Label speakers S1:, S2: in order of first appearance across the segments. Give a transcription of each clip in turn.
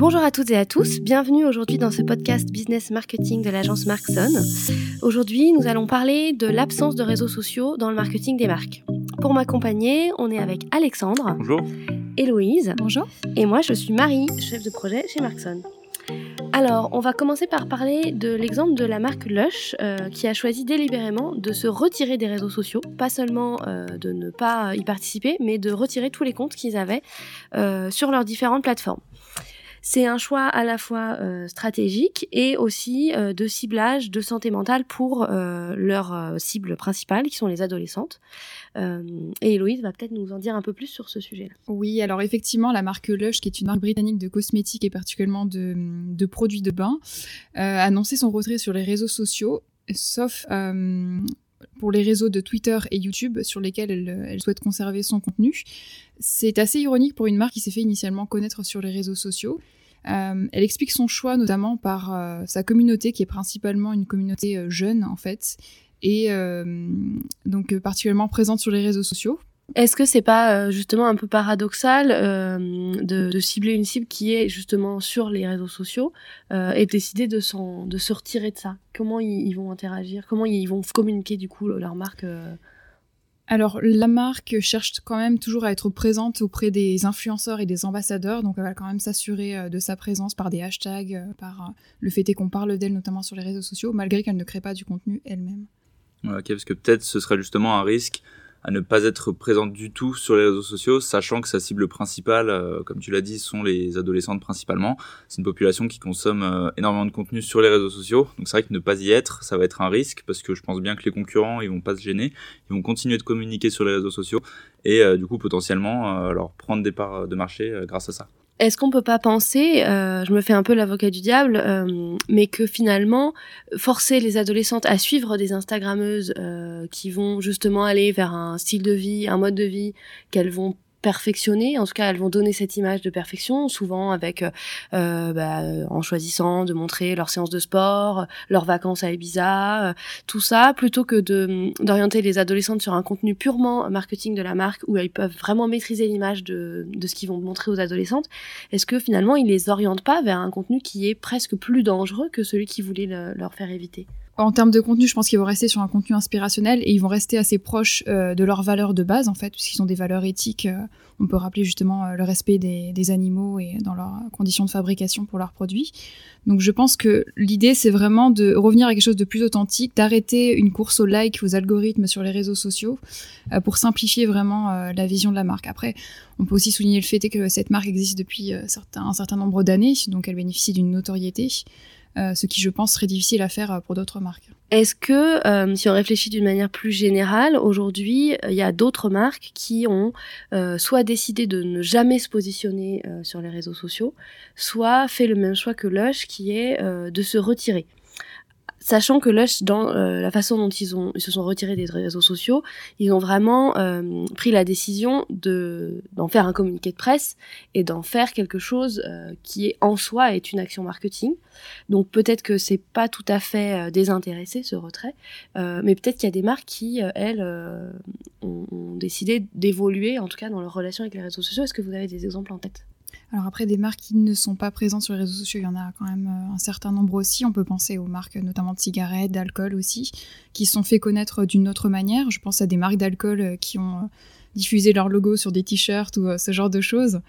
S1: Bonjour à toutes et à tous, bienvenue aujourd'hui dans ce podcast Business Marketing de l'agence Markson. Aujourd'hui, nous allons parler de l'absence de réseaux sociaux dans le marketing des marques. Pour m'accompagner, on est avec Alexandre.
S2: Bonjour.
S1: Héloïse.
S3: Bonjour.
S1: Et moi, je suis Marie, chef de projet chez Markson. Alors, on va commencer par parler de l'exemple de la marque Lush, euh, qui a choisi délibérément de se retirer des réseaux sociaux, pas seulement euh, de ne pas y participer, mais de retirer tous les comptes qu'ils avaient euh, sur leurs différentes plateformes. C'est un choix à la fois euh, stratégique et aussi euh, de ciblage de santé mentale pour euh, leur cible principale, qui sont les adolescentes. et Héloïse va peut-être nous en dire un peu plus sur ce sujet-là.
S3: Oui, alors effectivement, la marque Lush, qui est une marque britannique de cosmétiques et particulièrement de, de produits de bain, a annoncé son retrait sur les réseaux sociaux, sauf pour les réseaux de Twitter et YouTube sur lesquels elle, souhaite conserver son contenu. C'est assez ironique pour une marque qui s'est fait initialement connaître sur les réseaux sociaux. Euh, elle explique son choix notamment par euh, sa communauté qui est principalement une communauté euh, jeune en fait et donc particulièrement présente sur les réseaux sociaux
S1: est-ce que c'est pas euh, justement un peu paradoxal euh, de, de, cibler une cible qui est justement sur les réseaux sociaux euh, et décider de, de se retirer de ça? Comment ils, vont interagir? Comment ils vont communiquer du coup leur marque
S3: alors, la marque cherche quand même toujours à être présente auprès des influenceurs et des ambassadeurs, donc elle va quand même s'assurer de sa présence par des hashtags, par le fait qu'on parle d'elle notamment sur les réseaux sociaux, malgré qu'elle ne crée pas du contenu elle-même.
S2: ok, parce que peut-être ce serait justement un risque à ne pas être présente du tout sur les réseaux sociaux, sachant que sa cible principale, euh, comme tu l'as dit, sont les adolescentes principalement. C'est une population qui consomme euh, énormément de contenu sur les réseaux sociaux, donc c'est vrai que ne pas y être, ça va être un risque, parce que je pense bien que les concurrents, ils vont pas se gêner, ils vont continuer de communiquer sur les réseaux sociaux, et euh, du coup potentiellement leur prendre des parts de marché grâce à ça.
S1: Est-ce qu'on peut pas penser, euh, je me fais un peu l'avocat du diable, euh, mais que finalement forcer les adolescentes à suivre des Instagrammeuses euh, qui vont justement aller vers un style de vie, un mode de vie qu'elles vont perfectionner. En tout cas, elles vont donner cette image de perfection, souvent avec euh, euh bah, en choisissant de montrer leurs séances de sport, leurs vacances à Ibiza, euh, tout ça, plutôt que de d'orienter les adolescentes sur un contenu purement marketing de la marque où elles peuvent vraiment maîtriser l'image de, de ce qu'ils vont montrer aux adolescentes. Est-ce que finalement, ils les orientent pas vers un contenu qui est presque plus dangereux que celui qui voulait leur faire éviter?
S3: En termes de contenu, je pense qu'ils vont rester sur un contenu inspirationnel et ils vont rester assez proches euh, de leurs valeurs de base, en fait, puisqu'ils ont des valeurs éthiques. Euh, on peut rappeler justement euh, le respect des, animaux et dans leurs conditions de fabrication pour leurs produits. Donc je pense que l'idée, c'est vraiment de revenir à quelque chose de plus authentique, d'arrêter une course aux likes, aux algorithmes sur les réseaux sociaux, pour simplifier vraiment la vision de la marque. Après, on peut aussi souligner le fait que cette marque existe depuis un certain nombre d'années, donc elle bénéficie d'une notoriété. Euh, ce qui je pense serait difficile à faire euh, pour d'autres marques.
S1: Est-ce que, euh, si on réfléchit d'une manière plus générale, aujourd'hui, il y a d'autres marques qui ont soit décidé de ne jamais se positionner sur les réseaux sociaux, soit fait le même choix que Lush, qui est de se retirer? Sachant que Lush, dans euh, la façon dont ils, ont, ils se sont retirés des réseaux sociaux, ils ont vraiment euh, pris la décision de d'en faire un communiqué de presse et d'en faire quelque chose euh, qui est en soi est une action marketing. Donc peut-être que c'est pas tout à fait désintéressé ce retrait, mais peut-être qu'il y a des marques qui elles ont, ont décidé d'évoluer, en tout cas dans leur relation avec les réseaux sociaux. Est-ce que vous avez des exemples en tête?
S3: Alors après, des marques qui ne sont pas présentes sur les réseaux sociaux, il y en a quand même euh, un certain nombre aussi. On peut penser aux marques notamment de cigarettes, d'alcool aussi, qui sont fait connaître d'une autre manière. Je pense à des marques d'alcool euh, qui ont euh, diffusé leur logo sur des t-shirts ou ce genre de choses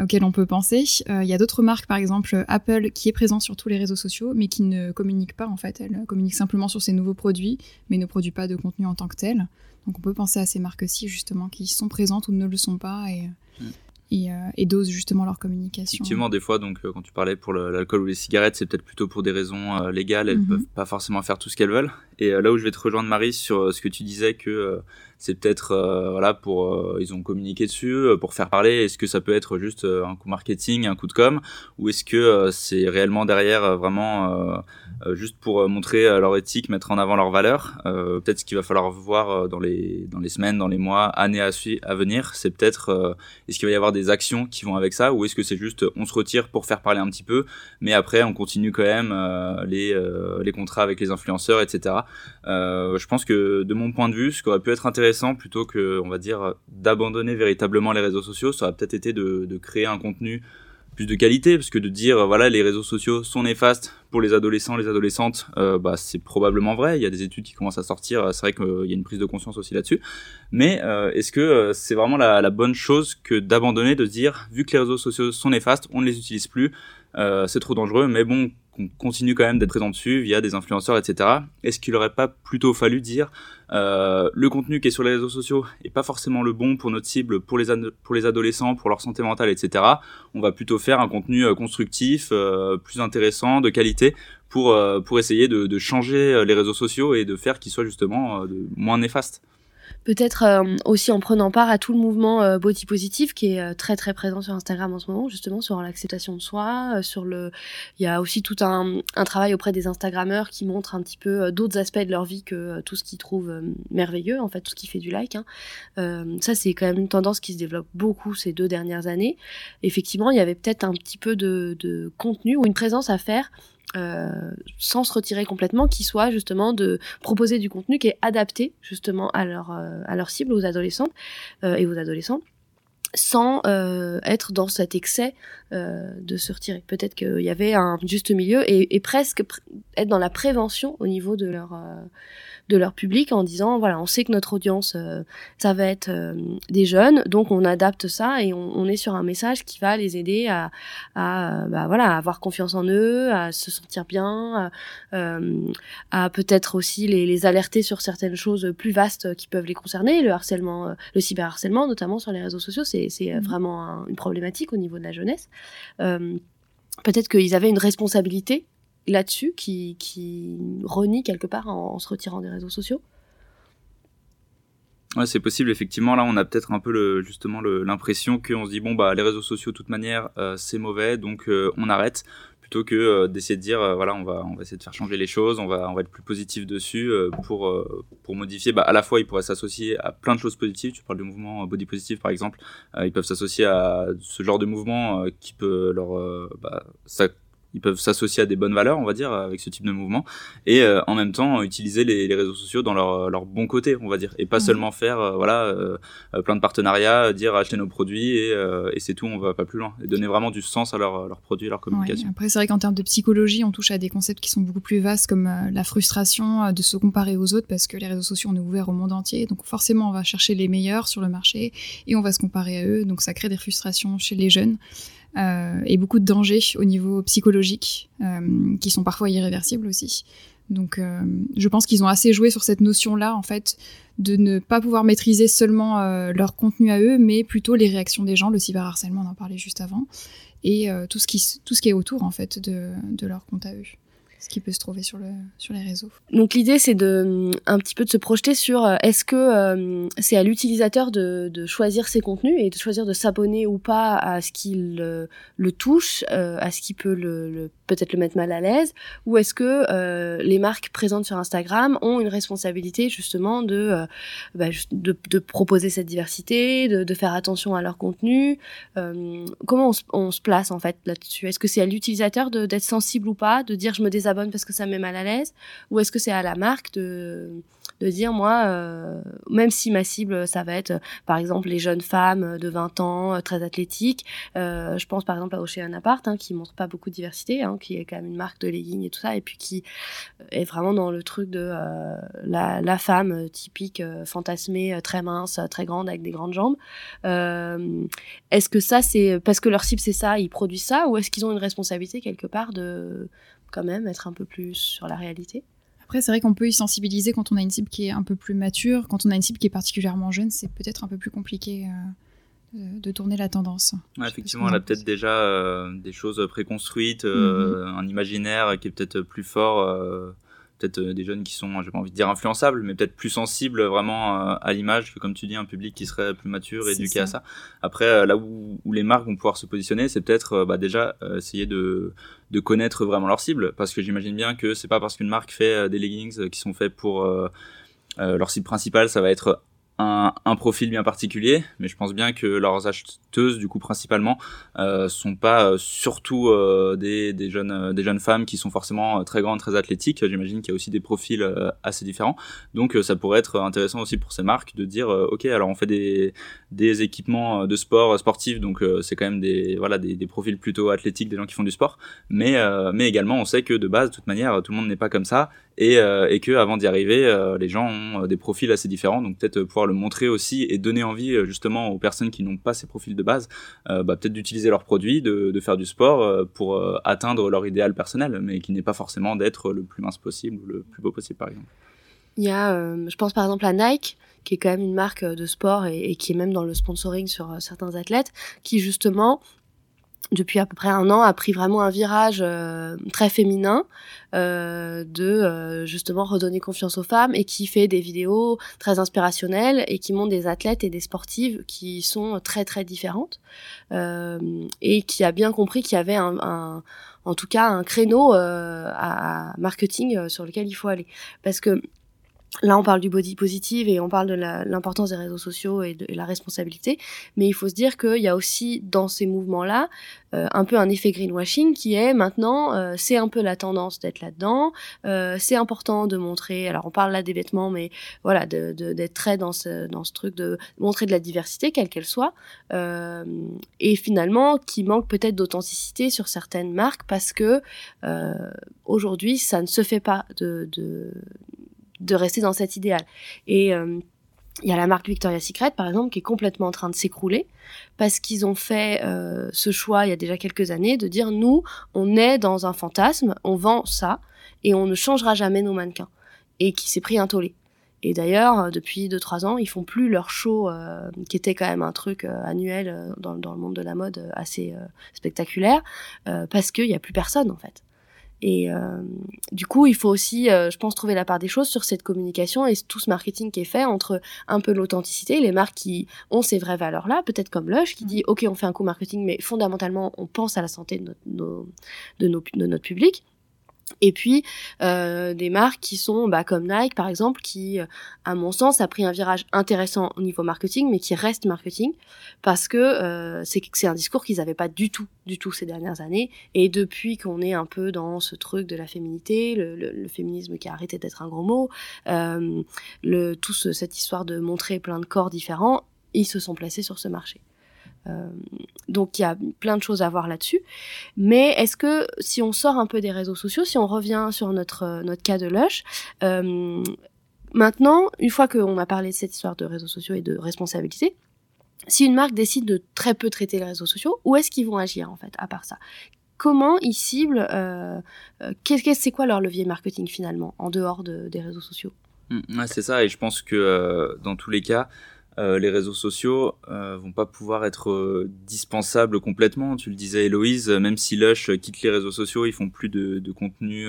S3: auxquelles on peut penser. Il y a d'autres marques, par exemple Apple, qui est présent sur tous les réseaux sociaux, mais qui ne communique pas en fait. Elle communique simplement sur ses nouveaux produits, mais ne produit pas de contenu en tant que tel. Donc on peut penser à ces marques-ci justement qui sont présentes ou ne le sont pas et mm et, euh, et dosent justement leur communication.
S2: Effectivement, des fois, donc euh, quand tu parlais pour l'alcool ou les cigarettes, c'est peut-être plutôt pour des raisons euh, légales. Elles ne mhm. peuvent pas forcément faire tout ce qu'elles veulent. Et là où je vais te rejoindre, Marie, sur ce que tu disais que c'est peut-être voilà pour ils ont communiqué dessus pour faire parler. Est-ce que ça peut être juste un coup marketing, un coup de com, ou est-ce que c'est réellement derrière vraiment juste pour montrer leur éthique, mettre en avant leurs valeurs. Peut-être ce qu'il va falloir voir dans les dans les semaines, dans les mois, années à, à venir, c'est peut-être est-ce qu'il va y avoir des actions qui vont avec ça ou est-ce que c'est juste on se retire pour faire parler un petit peu mais après on continue quand même euh, les, euh, les contrats avec les influenceurs etc euh, je pense que de mon point de vue ce qui aurait pu être intéressant plutôt que on va dire d'abandonner véritablement les réseaux sociaux ça aurait peut-être été de, de créer un contenu plus de qualité parce que de dire voilà les réseaux sociaux sont néfastes pour les adolescents les adolescentes bah c'est probablement vrai il y a des études qui commencent à sortir c'est vrai qu'il y a une prise de conscience aussi là-dessus mais est-ce que c'est vraiment la, bonne chose que d'abandonner de dire vu que les réseaux sociaux sont néfastes on ne les utilise plus c'est trop dangereux mais bon qu'on continue quand même d'être présent dessus via des influenceurs, etc. Est-ce qu'il aurait pas plutôt fallu dire euh, le contenu qui est sur les réseaux sociaux est pas forcément le bon pour notre cible, pour les, pour les adolescents, pour leur santé mentale, etc. On va plutôt faire un contenu euh, constructif, euh, plus intéressant, de qualité, pour, euh, pour essayer de, de, changer les réseaux sociaux et de faire qu'ils soient justement moins néfastes
S1: peut-être euh, aussi en prenant part à tout le mouvement euh, body positive qui est euh, très très présent sur Instagram en ce moment, justement sur l'acceptation de soi, sur le, il y a aussi tout un, un travail auprès des Instagrammeurs qui montrent un petit peu d'autres aspects de leur vie que tout ce qu'ils trouvent merveilleux, en fait tout ce qui fait du like. Hein. ça c'est quand même une tendance qui se développe beaucoup ces deux dernières années. Effectivement, il y avait peut-être un petit peu de, de contenu ou une présence à faire euh, sans se retirer complètement, qui soit justement de proposer du contenu qui est adapté justement à leur, euh, cible, aux adolescents euh, et aux adolescents sans être dans cet excès de se retirer. Peut-être qu'il y avait un juste milieu et, et presque être dans la prévention au niveau de leur de leur public en disant voilà on sait que notre audience euh, ça va être euh, des jeunes donc on adapte ça et on, on, est sur un message qui va les aider à, à bah, voilà à avoir confiance en eux à se sentir bien à, euh, à peut-être aussi les, les, alerter sur certaines choses plus vastes qui peuvent les concerner le harcèlement le cyberharcèlement notamment sur les réseaux sociaux c'est c'est mmh. vraiment une problématique au niveau de la jeunesse peut-être qu'ils avaient une responsabilité là-dessus qui, renie quelque part en, se retirant des réseaux sociaux
S2: c'est possible effectivement. Là, on a peut-être un peu justement l'impression qu'on se dit bon bah les réseaux sociaux, de toute manière, euh, c'est mauvais, donc euh, on arrête, plutôt que euh, d'essayer de dire voilà on va on va essayer de faire changer les choses, on va on va être plus positif dessus pour pour modifier. Bah, à la fois, ils pourraient s'associer à plein de choses positives. Tu parles du mouvement body positive par exemple. ils peuvent s'associer à ce genre de mouvement qui peut leur bah, ils peuvent s'associer à des bonnes valeurs, on va dire, avec ce type de mouvement, et euh, en même temps utiliser les, les, réseaux sociaux dans leur, leur bon côté, on va dire, et pas seulement faire, euh, voilà, euh, plein de partenariats, dire acheter nos produits et, et c'est tout, on va pas plus loin, et donner vraiment du sens à leurs leur produits, leur communication.
S3: Après, c'est vrai qu'en termes de psychologie, on touche à des concepts qui sont beaucoup plus vastes, comme la frustration de se comparer aux autres, parce que les réseaux sociaux, on est ouvert au monde entier, donc forcément, on va chercher les meilleurs sur le marché et on va se comparer à eux, donc ça crée des frustrations chez les jeunes. Euh, et beaucoup de dangers au niveau psychologique, euh, qui sont parfois irréversibles aussi. Donc euh, je pense qu'ils ont assez joué sur cette notion-là, en fait, de ne pas pouvoir maîtriser seulement leur contenu à eux, mais plutôt les réactions des gens, le cyberharcèlement, on en parlait juste avant, et tout, ce qui, est autour, en fait, de, de leur compte à eux ce qui peut se trouver sur, le, sur les réseaux.
S1: Donc l'idée c'est de un petit peu de se projeter sur euh, est-ce que euh, c'est à l'utilisateur de, de, choisir ses contenus et de choisir de s'abonner ou pas à ce qui le, touche, euh, à ce qui peut le, peut-être le mettre mal à l'aise, ou est-ce que les marques présentes sur Instagram ont une responsabilité justement de, bah, de, proposer cette diversité, de, faire attention à leur contenu Comment on on se place en fait là-dessus? Est-ce que c'est à l'utilisateur d'être sensible ou pas, de dire je me désabonne parce que ça me met mal à l'aise Ou est-ce que c'est à la marque de, de dire, moi, euh, même si ma cible, ça va être, par exemple, les jeunes femmes de 20 ans, euh, très athlétiques, euh, je pense par exemple à Ocean hein, qui montre pas beaucoup de diversité, hein, qui est quand même une marque de leggings et tout ça, et puis qui est vraiment dans le truc de la, femme typique, fantasmée, très mince, très grande, avec des grandes jambes. est-ce que ça, c'est parce que leur cible, c'est ça, ils produisent ça, ou est-ce qu'ils ont une responsabilité quelque part de quand même être un peu plus sur la réalité.
S3: Après, c'est vrai qu'on peut y sensibiliser quand on a une cible qui est un peu plus mature. Quand on a une cible qui est particulièrement jeune, c'est peut-être un peu plus compliqué euh, de, tourner la tendance.
S2: effectivement, elle a peut-être déjà euh, des choses préconstruites, euh, mhm. un imaginaire qui est peut-être plus fort peut-être euh, des jeunes qui sont, j'ai pas envie de dire influençables, mais peut-être plus sensibles vraiment euh, à l'image que, comme tu dis, un public qui serait plus mature, éduqué à ça. Après, euh, là où, où, les marques vont pouvoir se positionner, c'est peut-être bah, déjà essayer de, de connaître vraiment leur cible, parce que j'imagine bien que c'est pas parce qu'une marque fait des leggings qui sont faits pour leur cible principale, ça va être un, profil bien particulier, mais je pense bien que leurs acheteuses, du coup principalement, euh, sont pas euh, surtout euh, des, jeunes femmes qui sont forcément très grandes, très athlétiques. J'imagine qu'il y a aussi des profils assez différents. Donc ça pourrait être intéressant aussi pour ces marques de dire ok alors on fait des, équipements de sport sportifs, donc c'est quand même des voilà des, profils plutôt athlétiques, des gens qui font du sport, mais mais également on sait que de base de toute manière tout le monde n'est pas comme ça et, et que avant d'y arriver les gens ont des profils assez différents, donc peut-être pouvoir le montrer aussi et donner envie euh, justement aux personnes qui n'ont pas ces profils de base, euh, bah, peut-être d'utiliser leurs produits, de, faire du sport euh, pour atteindre leur idéal personnel, mais qui n'est pas forcément d'être le plus mince possible ou le plus beau possible par exemple.
S1: Il y a, je pense par exemple à Nike, qui est quand même une marque de sport et qui est même dans le sponsoring sur certains athlètes, qui justement depuis à peu près un an, a pris vraiment un virage euh, très féminin euh, de euh, justement redonner confiance aux femmes et qui fait des vidéos très inspirationnelles et qui montre des athlètes et des sportives qui sont très très différentes et qui a bien compris qu'il y avait un, un, en tout cas un créneau à, à marketing sur lequel il faut aller. Parce que Là, on parle du body positive et on parle de l'importance des réseaux sociaux et de la responsabilité. Mais il faut se dire qu'il y a aussi dans ces mouvements-là euh, un peu un effet greenwashing qui est maintenant, euh, c'est un peu la tendance d'être là-dedans. Euh, c'est important de montrer. Alors, on parle là des vêtements, mais voilà, d'être de, très dans ce, dans ce truc de montrer de la diversité, quelle qu'elle soit. et finalement, qui manque peut-être d'authenticité sur certaines marques parce que aujourd'hui, ça ne se fait pas de, de de rester dans cet idéal. Et euh, il y a la marque Victoria's Secret, par exemple, qui est complètement en train de s'écrouler parce qu'ils ont fait euh, ce choix il y a déjà quelques années de dire nous, on est dans un fantasme, on vend ça et on ne changera jamais nos mannequins. Et qui s'est pris un tollé. Et d'ailleurs, euh, depuis 2-3 ans, ils font plus leur show, qui était quand même un truc annuel dans, dans, le monde de la mode assez spectaculaire, parce qu'il n'y a plus personne en fait. Et euh, du coup, il faut aussi, euh, je pense, trouver la part des choses sur cette communication et tout ce marketing qui est fait entre un peu l'authenticité, les marques qui ont ces vraies valeurs-là, peut-être comme Lush, qui dit, OK, on fait un coup marketing, mais fondamentalement, on pense à la santé de notre, de, nos, de notre public. Et puis euh, des marques qui sont bah, comme Nike par exemple, qui à mon sens a pris un virage intéressant au niveau marketing, mais qui reste marketing parce que euh, c'est un discours qu'ils n'avaient pas du tout, du tout ces dernières années. Et depuis qu'on est un peu dans ce truc de la féminité, le, le, féminisme qui a arrêté d'être un gros mot, euh, le, tout cette histoire de montrer plein de corps différents, ils se sont placés sur ce marché. Euh, donc il y a plein de choses à voir là-dessus. Mais est-ce que si on sort un peu des réseaux sociaux, si on revient sur notre, euh, notre cas de Lush, euh, maintenant, une fois qu'on a parlé de cette histoire de réseaux sociaux et de responsabilité, si une marque décide de très peu traiter les réseaux sociaux, où est-ce qu'ils vont agir en fait, à part ça? Comment ils ciblent qu'est-ce C'est quoi leur levier marketing finalement, en dehors de, des réseaux sociaux?
S2: Mmh, C'est ça, et je pense que dans tous les cas, euh, les réseaux sociaux euh, vont pas pouvoir être euh, dispensables complètement. Tu le disais, Héloïse, même si Lush quitte les réseaux sociaux, ils font plus de, de contenu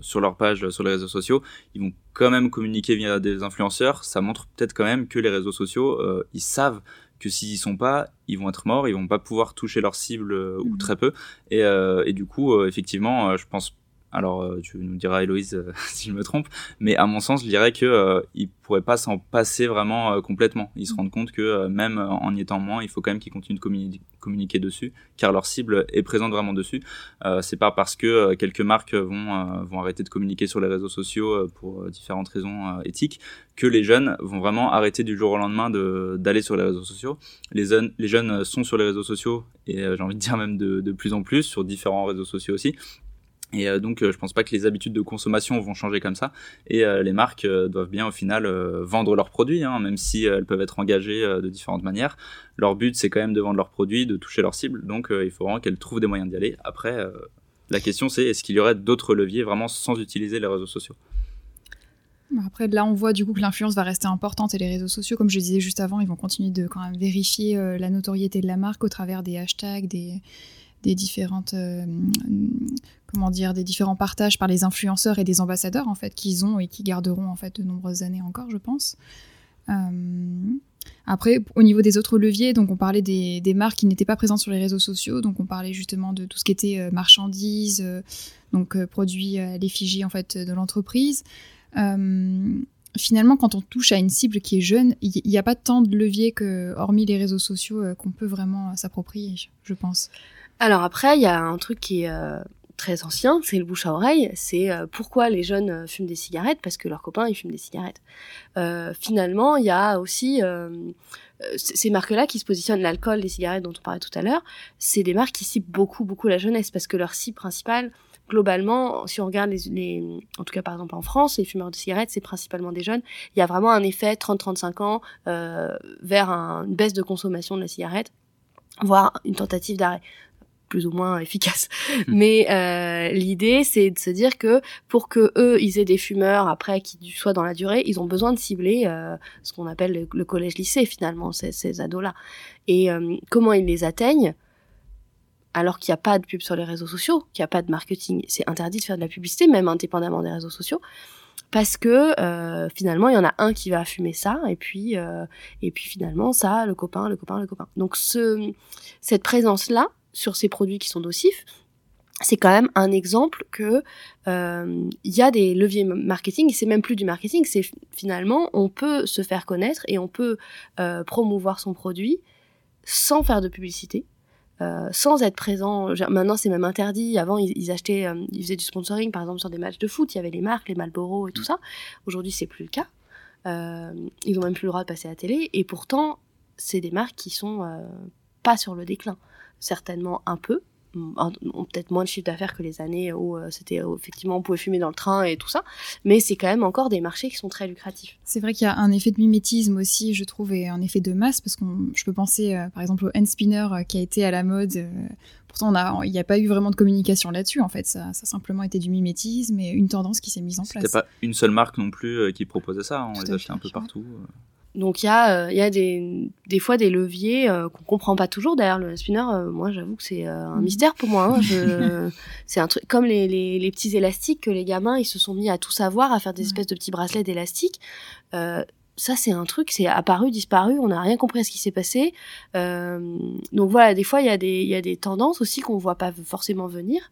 S2: sur leur page sur les réseaux sociaux. Ils vont quand même communiquer via des influenceurs. Ça montre peut-être quand même que les réseaux sociaux, ils savent que s'ils y sont pas, ils vont être morts, ils vont pas pouvoir toucher leur cible ou mmh. très peu. Et, et du coup, effectivement, je pense alors, euh, tu nous diras, Héloïse, euh, si je me trompe, mais à mon sens, je dirais que euh, ils pourraient pas s'en passer vraiment complètement. Ils se rendent compte que même en y étant moins, il faut quand même qu'ils continuent de communiquer dessus, car leur cible est présente vraiment dessus. c'est pas parce que quelques marques vont arrêter de communiquer sur les réseaux sociaux pour différentes raisons éthiques que les jeunes vont vraiment arrêter du jour au lendemain d'aller sur les réseaux sociaux. Les, jeunes sont sur les réseaux sociaux et j'ai envie de dire même de plus en plus sur différents réseaux sociaux aussi. Et euh, donc, euh, je pense pas que les habitudes de consommation vont changer comme ça. Et euh, les marques doivent bien, au final, vendre leurs produits, hein, même si elles peuvent être engagées de différentes manières. Leur but, c'est quand même de vendre leurs produits, de toucher leur cible. Donc, il faut qu'elles trouvent des moyens d'y aller. Après, la question, c'est est-ce qu'il y aurait d'autres leviers vraiment sans utiliser les réseaux sociaux?
S3: Après, là, on voit du coup que l'influence va rester importante et les réseaux sociaux, comme je disais juste avant, ils vont continuer de quand même vérifier la notoriété de la marque au travers des hashtags, des, des différentes euh, comment dire des différents partages par les influenceurs et des ambassadeurs en fait qu'ils ont et qui garderont en fait de nombreuses années encore je pense. Euh, après au niveau des autres leviers donc on parlait des, des marques qui n'étaient pas présentes sur les réseaux sociaux. Donc on parlait justement de tout ce qui était euh, marchandises donc produits à l'effigie en fait de l'entreprise. Finalement, quand on touche à une cible qui est jeune, il n'y a pas tant de leviers que, hormis les réseaux sociaux, qu'on peut vraiment s'approprier, je pense.
S1: Alors après, il y a un truc qui est très ancien, c'est le bouche à oreille. C'est pourquoi les jeunes fument des cigarettes parce que leurs copains ils fument des cigarettes. finalement, il y a aussi ces marques-là qui se positionnent l'alcool, les cigarettes dont on parlait tout à l'heure. C'est des marques qui ciblent beaucoup beaucoup la jeunesse parce que leur cible principale globalement, si on regarde les, en tout cas par exemple en France, les fumeurs de cigarettes, c'est principalement des jeunes. Il y a vraiment un effet 30-35 ans euh, vers une baisse de consommation de la cigarette, voire une tentative d'arrêt plus ou moins efficace. Hmm. Mais euh, l'idée, c'est de se dire que pour que eux, ils aient des fumeurs après qui soient dans la durée, ils ont besoin de cibler euh, ce qu'on appelle le, collège-lycée finalement, ces, ces ados-là. Et euh, comment ils les atteignent alors qu'il n'y a pas de pub sur les réseaux sociaux, qu'il n'y a pas de marketing. C'est interdit de faire de la publicité, même indépendamment des réseaux sociaux, parce que euh, finalement, il y en a un qui va fumer ça, et puis, euh, et puis finalement, ça, le copain, le copain, le copain. Donc ce, cette présence-là sur ces produits qui sont nocifs, c'est quand même un exemple que euh, il y a des leviers marketing. C'est même plus du marketing, c'est finalement on peut se faire connaître et on peut promouvoir son produit sans faire de publicité euh, sans être présent. Maintenant, c'est même interdit. Avant, ils, achetaient, euh, ils faisaient du sponsoring, par exemple, sur des matchs de foot. Il y avait les marques, les Malboro et tout ça. Aujourd'hui, c'est plus le cas. Euh, ils ont même plus le droit de passer à la télé. Et pourtant, c'est des marques qui sont pas sur le déclin. Certainement un peu, peut-être moins de chiffre d'affaires que les années où euh, c'était effectivement on pouvait fumer dans le train et tout ça, mais c'est quand même encore des marchés qui sont très lucratifs.
S3: C'est vrai qu'il y a un effet de mimétisme aussi, je trouve, et un effet de masse parce que je peux penser euh, par exemple au hand spinner euh, qui a été à la mode. pourtant, il n'y a pas eu vraiment de communication là-dessus en fait. Ça, ça, a simplement été du mimétisme et une tendance qui s'est mise en place.
S2: C'était pas une seule marque non plus qui proposait ça. Hein, on les achetait un peu partout.
S1: Donc il y a, euh, y a des, des fois des leviers euh, qu'on comprend pas toujours. D'ailleurs, le spinner, euh, moi j'avoue que c'est un mhm. mystère pour moi. Hein. Je, c'est un truc comme les, les, les, petits élastiques que les gamins ils se sont mis à tout savoir, à faire des espèces de petits bracelets d'élastique. ça c'est un truc, c'est apparu, disparu, on n'a rien compris à ce qui s'est passé. donc voilà, des fois il y a des il y a des tendances aussi qu'on voit pas forcément venir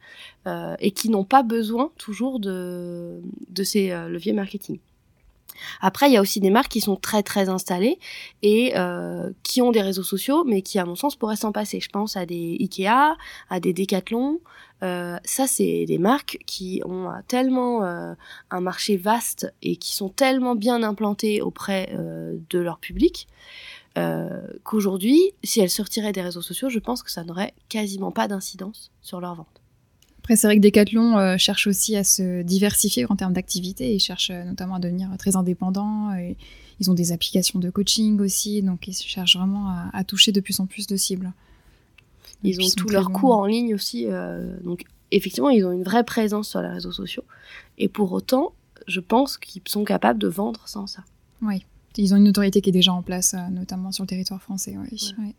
S1: et qui n'ont pas besoin toujours de de ces leviers marketing. Après, il y a aussi des marques qui sont très très installées et euh, qui ont des réseaux sociaux, mais qui, à mon sens, pourraient s'en passer. Je pense à des Ikea, à des Decathlon. Euh, ça, c'est des marques qui ont tellement euh, un marché vaste et qui sont tellement bien implantées auprès de leur public qu'aujourd'hui, si elles se retiraient des réseaux sociaux, je pense que ça n'aurait quasiment pas d'incidence sur leur vente.
S3: Après, c'est vrai que Decathlon euh, cherche aussi à se diversifier en termes d'activité. Ils cherchent euh, notamment à devenir très indépendants. Et ils ont des applications de coaching aussi, donc ils cherchent vraiment à, toucher de plus en plus de cibles.
S1: Ils ont tous leurs cours en ligne aussi. Euh, donc, effectivement, ils ont une vraie présence sur les réseaux sociaux. Et pour autant, je pense qu'ils sont capables de vendre sans ça.
S3: Oui, ils ont une autorité qui est déjà en place, notamment sur le territoire français. Oui.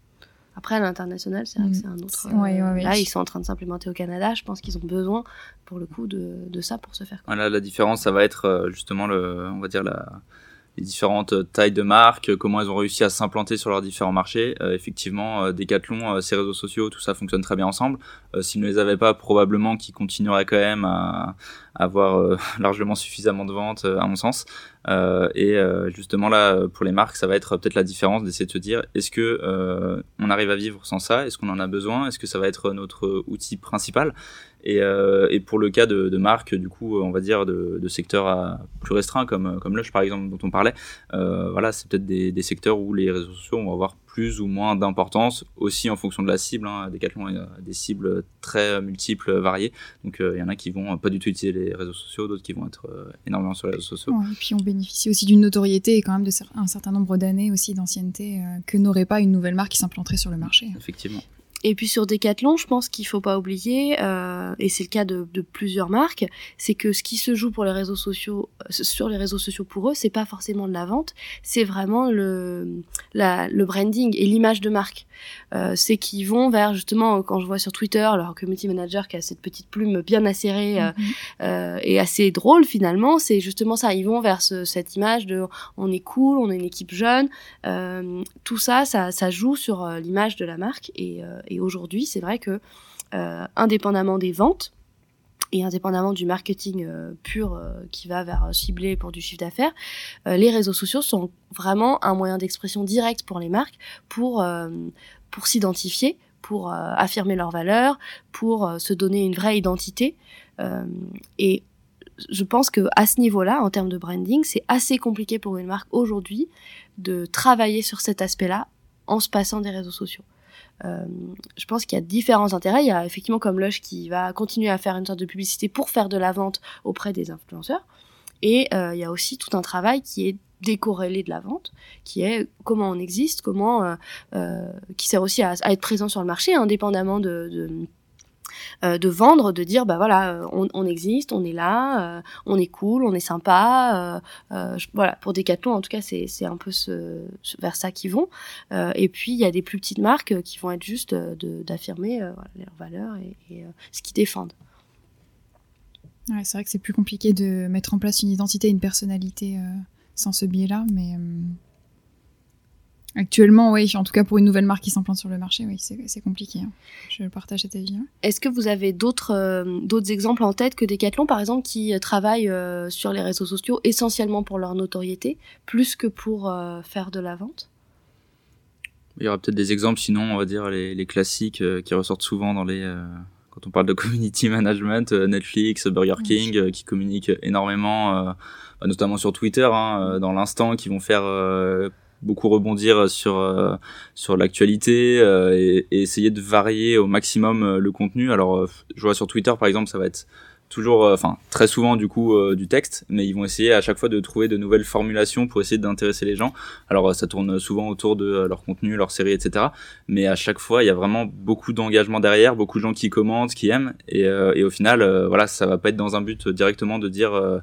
S1: Après, à l'international, c'est vrai que mm. c'est un autre. Euh, là, ils sont en train de s'implémenter au Canada. Je pense qu'ils ont besoin, pour le coup, de, de ça pour se faire.
S2: Voilà, la différence, ça va être euh, justement le, on va dire la, les différentes tailles de marques, comment elles ont réussi à s'implanter sur leurs différents marchés. Euh, effectivement, euh, Decathlon, euh, ces réseaux sociaux, tout ça fonctionne très bien ensemble. Euh, S'ils ne les avaient pas, probablement qu'ils continueraient quand même à, avoir largement suffisamment de ventes, à mon sens. Et justement là, pour les marques, ça va être peut-être la différence d'essayer de se dire est-ce que on arrive à vivre sans ça? Est-ce qu'on en a besoin? Est-ce que ça va être notre outil principal? Et, euh, pour le cas de, marques, du coup, on va dire de, secteurs plus restreints comme comme Lush par exemple dont on parlait, euh, voilà, c'est peut-être des, secteurs où les réseaux sociaux vont avoir plus ou moins d'importance, aussi en fonction de la cible. Hein. Decathlon a des cibles très multiples, variées. Donc euh, il y en a qui vont pas du tout utiliser les réseaux sociaux, d'autres qui vont être euh, énormément sur les réseaux sociaux.
S3: et puis on bénéficie aussi d'une notoriété et quand même de un certain nombre d'années aussi d'ancienneté euh, que n'aurait pas une nouvelle marque qui s'implanterait sur le marché.
S2: Effectivement.
S1: Et puis sur Decathlon, je pense qu'il faut pas oublier, euh, et c'est le cas de, de plusieurs marques, c'est que ce qui se joue pour les réseaux sociaux, euh, sur les réseaux sociaux pour eux, c'est pas forcément de la vente, c'est vraiment le, la, le branding et l'image de marque. Euh, c'est qu'ils vont vers justement, quand je vois sur Twitter leur community manager qui a cette petite plume bien acérée euh, mhm. euh, et assez drôle finalement, c'est justement ça. Ils vont vers ce, cette image de on est cool, on est une équipe jeune. Euh, tout ça, ça, ça joue sur l'image de la marque et et aujourd'hui, c'est vrai que, euh, indépendamment des ventes, et indépendamment du marketing euh, pur euh, qui va vers cibler pour du chiffre d'affaires, les réseaux sociaux sont vraiment un moyen d'expression direct pour les marques pour pour s'identifier, pour affirmer leurs valeurs, pour se donner une vraie identité. et je pense que à ce niveau-là, en termes de branding, c'est assez compliqué pour une marque aujourd'hui de travailler sur cet aspect-là en se passant des réseaux sociaux. Euh, je pense qu'il y a différents intérêts. Il y a effectivement comme Lush qui va continuer à faire une sorte de publicité pour faire de la vente auprès des influenceurs. Et euh, il y a aussi tout un travail qui est décorrélé de la vente, qui est comment on existe, comment, euh, qui sert aussi à, être présent sur le marché, indépendamment de euh, de vendre, de dire bah voilà, euh, on, existe, on est là, euh, on est cool, on est sympa. voilà, pour Decathlon en tout cas, c'est c'est un peu ce, vers ça qu'ils vont. et puis il y a des plus petites marques qui vont être juste d'affirmer leurs valeurs et, et ce qu'ils défendent.
S3: Ouais, c'est vrai que c'est plus compliqué de mettre en place une identité, une personnalité sans ce biais-là, mais Actuellement, oui, en tout cas pour une nouvelle marque qui s'implante sur le marché, oui, c'est compliqué. Hein. Je partage cet avis.
S1: Est-ce que vous avez d'autres euh, d'autres exemples en tête que Decathlon, par exemple, qui euh, travaillent euh, sur les réseaux sociaux essentiellement pour leur notoriété, plus que pour faire de la vente?
S2: Il y aura peut-être des exemples, sinon, on va dire les, les classiques qui ressortent souvent dans les quand on parle de community management, Netflix, Burger King, qui communiquent énormément, bah, notamment sur Twitter, hein, dans l'instant, qui vont faire beaucoup rebondir sur euh, sur l'actualité euh, et, essayer de varier au maximum euh, le contenu. Alors, je vois sur Twitter par exemple, ça va être toujours, enfin très souvent du coup du texte, mais ils vont essayer à chaque fois de trouver de nouvelles formulations pour essayer d'intéresser les gens. Alors ça tourne souvent autour de leur contenu, leur série, etc. Mais à chaque fois, il y a vraiment beaucoup d'engagement derrière, beaucoup de gens qui commentent, qui aiment, et, et au final, voilà, ça va pas être dans un but directement de dire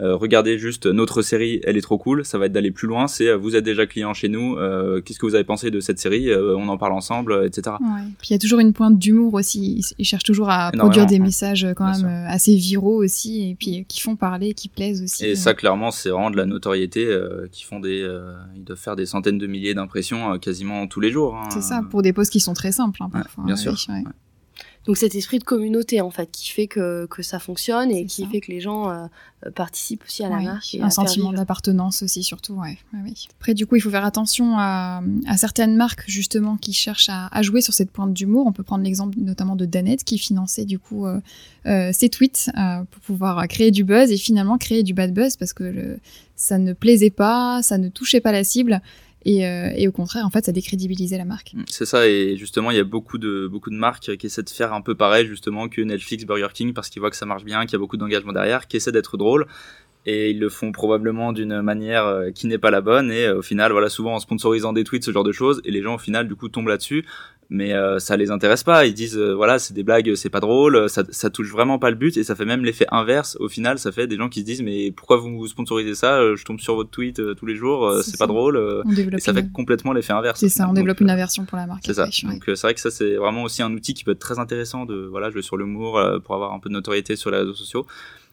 S2: euh, regardez juste notre série, elle est trop cool. Ça va être d'aller plus loin. C'est euh, vous êtes déjà client chez nous. Euh, qu'est-ce que vous avez pensé de cette série On en parle ensemble, etc.
S3: Ouais. Puis il y a toujours une pointe d'humour aussi. Ils, cherchent toujours à produire des messages quand même assez viraux aussi et puis qui font parler, qui plaisent aussi.
S2: Et ça, clairement, c'est vraiment de la notoriété qui font des. ils doivent faire des centaines de milliers d'impressions quasiment tous les jours. Hein.
S3: C'est ça, pour des posts qui sont très simples hein, parfois.
S2: bien sûr.
S1: Donc cet esprit de communauté en fait qui fait que, que ça fonctionne et qui fait que les gens euh, participent aussi à la marque.
S3: un sentiment d'appartenance aussi surtout. Ouais. Après du coup il faut faire attention à, à certaines marques justement qui cherchent à, à jouer sur cette pointe d'humour. On peut prendre l'exemple notamment de Danette qui finançait du coup euh, euh, ses tweets pour pouvoir créer du buzz et finalement créer du bad buzz parce que le, ça ne plaisait pas, ça ne touchait pas la cible et, euh, et, au contraire, en fait, ça décrédibilisait la marque. Mm,
S2: c'est ça, et justement, il y a beaucoup de beaucoup de marques qui essaient de faire un peu pareil, justement, que Netflix, Burger King, parce qu'ils voient que ça marche bien, qu'il y a beaucoup d'engagement derrière, qui essaient d'être drôles et ils le font probablement d'une manière euh, qui n'est pas la bonne et euh, au final voilà souvent en sponsorisant des tweets ce genre de choses et les gens au final du coup tombent là-dessus. Mais euh, ça les intéresse pas. Ils disent voilà c'est des blagues c'est pas drôle ça, ça touche vraiment pas le but et ça fait même l'effet inverse. Au final ça fait des gens qui se disent mais pourquoi vous sponsorisez ça je tombe sur votre tweet tous les jours c'est pas drôle et ça fait complètement l'effet inverse.
S3: C'est ça on développe une aversion pour la marque
S2: c'est ça. donc c'est vrai que ça c'est vraiment aussi un outil qui peut être très intéressant de voilà jouer sur l'humour pour avoir un peu de notoriété sur les réseaux sociaux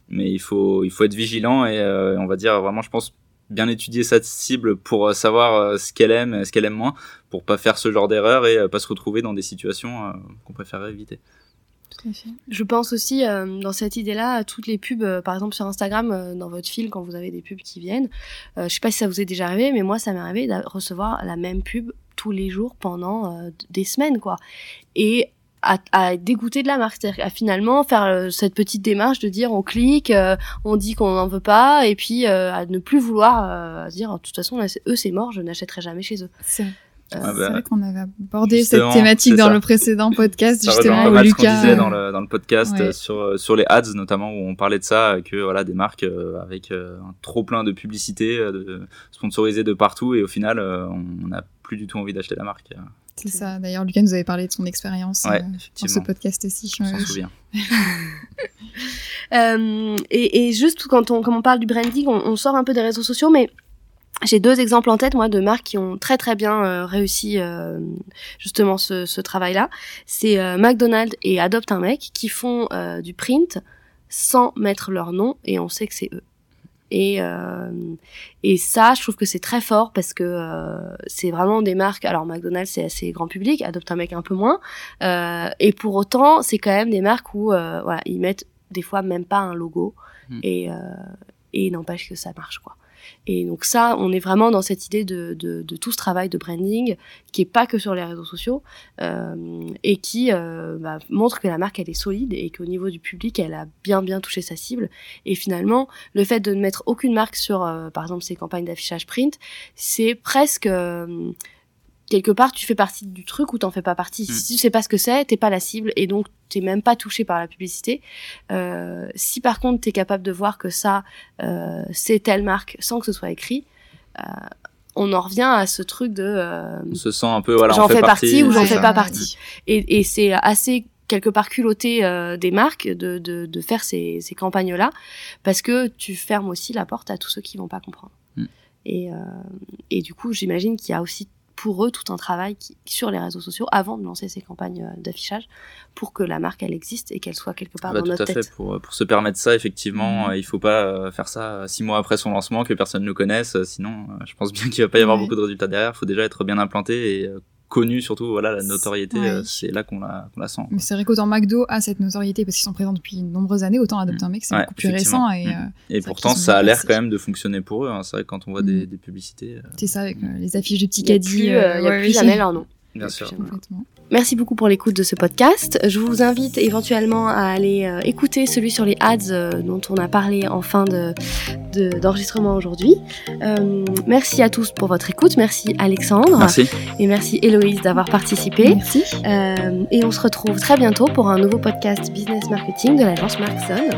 S2: mais il faut il faut être vigilant et euh, on va dire vraiment je pense bien étudier sa cible pour euh, savoir euh, ce qu'elle aime ce qu'elle aime moins pour pas faire ce genre d'erreur et pas se retrouver dans des situations qu'on préférerait éviter.
S1: Je pense aussi dans cette idée-là à toutes les pubs, par exemple sur Instagram, dans votre fil, quand vous avez des pubs qui viennent. je sais pas si ça vous est déjà arrivé, mais moi ça m'est arrivé de recevoir la même pub tous les jours pendant des semaines, quoi. Et à, à dégoûter de la marque, c'est-à-dire à finalement faire euh, cette petite démarche de dire on clique, euh, on dit qu'on n'en veut pas, et puis euh, à ne plus vouloir à dire de toute façon eux c'est mort, je n'achèterai jamais chez eux.
S3: C'est ah bah, vrai qu'on avait abordé cette thématique dans le précédent podcast justement
S2: où Lucas disait dans le, dans le podcast sur sur les ads notamment où on parlait de ça que voilà des marques avec un trop plein de publicité de, sponsorisées de partout et au final on n'a plus du tout envie d'acheter la marque.
S3: C'est ça. D'ailleurs, Lucas nous avait parlé de son expérience euh, dans ce podcast aussi.
S2: Je m'en souviens.
S1: euh, et, et, juste quand on, quand on parle du branding, on, on, sort un peu des réseaux sociaux, mais j'ai deux exemples en tête, moi, de marques qui ont très très bien euh, réussi euh, justement ce, ce travail-là. C'est euh, McDonald's et Adopte un mec qui font du print sans mettre leur nom et on sait que c'est eux. Et, euh, et ça, je trouve que c'est très fort parce que euh, c'est vraiment des marques. Alors McDonald's, c'est assez grand public, Adopte un mec un peu moins. Euh, et pour autant, c'est quand même des marques où euh, voilà, ils mettent des fois même pas un logo.
S2: Mm.
S1: Et, euh, et n'empêche que ça marche, quoi. Et donc ça, on est vraiment dans cette idée de, tout ce travail de branding qui est pas que sur les réseaux sociaux euh, et qui euh, bah, montre que la marque elle est solide et qu'au niveau du public elle a bien bien touché sa cible. Et finalement, le fait de ne mettre aucune marque sur, euh, par exemple, ces campagnes d'affichage print, c'est presque quelque part tu fais partie du truc ou t'en fais pas partie.
S2: Mm.
S1: Si tu sais pas ce que c'est, t'es pas la cible et donc t'es même pas touché par la publicité. Euh, si par contre t'es capable de voir que ça euh, c'est telle marque sans que ce soit écrit, euh, on en revient à ce truc de euh,
S2: On se sent un peu, voilà,
S1: j'en fais partie, ou j'en fais pas partie. Et, et c'est assez quelque part culotté euh, des marques de, de, de faire ces, ces campagnes-là, parce que tu fermes aussi la porte à tous ceux qui vont pas comprendre.
S2: Mm.
S1: Et, euh, et du coup, j'imagine qu'il y a aussi pour eux tout un travail qui, sur les réseaux sociaux avant de lancer ces campagnes euh, d'affichage pour que la marque elle existe et qu'elle soit quelque part
S2: Ah bah,
S1: dans
S2: tout
S1: notre
S2: à
S1: tête.
S2: fait. Pour, pour se permettre ça, effectivement, euh, il faut pas euh, faire ça euh, six mois après son lancement, que personne ne connaisse. euh, Sinon, euh, je pense bien qu'il va pas y avoir
S3: Ouais.
S2: beaucoup de résultats derrière. Il faut déjà être bien implanté et euh, connu, surtout. Voilà, la notoriété,
S3: Ouais.
S2: euh, c'est là qu'on la, qu'on la sent.
S3: c'est vrai qu'autant McDo a cette notoriété parce qu'ils sont présents depuis de nombreuses années, autant Adopt un mec, c'est
S2: Ouais,
S3: beaucoup plus récent. Et
S2: Mm.
S3: euh,
S2: Et pourtant, ça a l'air quand même de fonctionner pour eux. hein. C'est vrai que quand on voit des,
S3: Mm.
S2: des publicités, euh,
S3: c'est ça avec euh, les affiches de petits
S1: Il y a
S3: caddies.
S1: plus, euh, il y a plus jamais leur nom.
S2: Bien sûr.
S1: Merci beaucoup pour l'écoute de ce podcast. Je vous invite éventuellement à aller euh, écouter celui sur les ads euh, dont on a parlé en fin de, de- d'enregistrement aujourd'hui. Euh, merci à tous pour votre écoute. Merci Alexandre
S2: Merci.
S1: et merci Héloïse d'avoir participé.
S3: Merci.
S1: Euh, et on se retrouve très bientôt pour un nouveau podcast business marketing de l'agence Markson.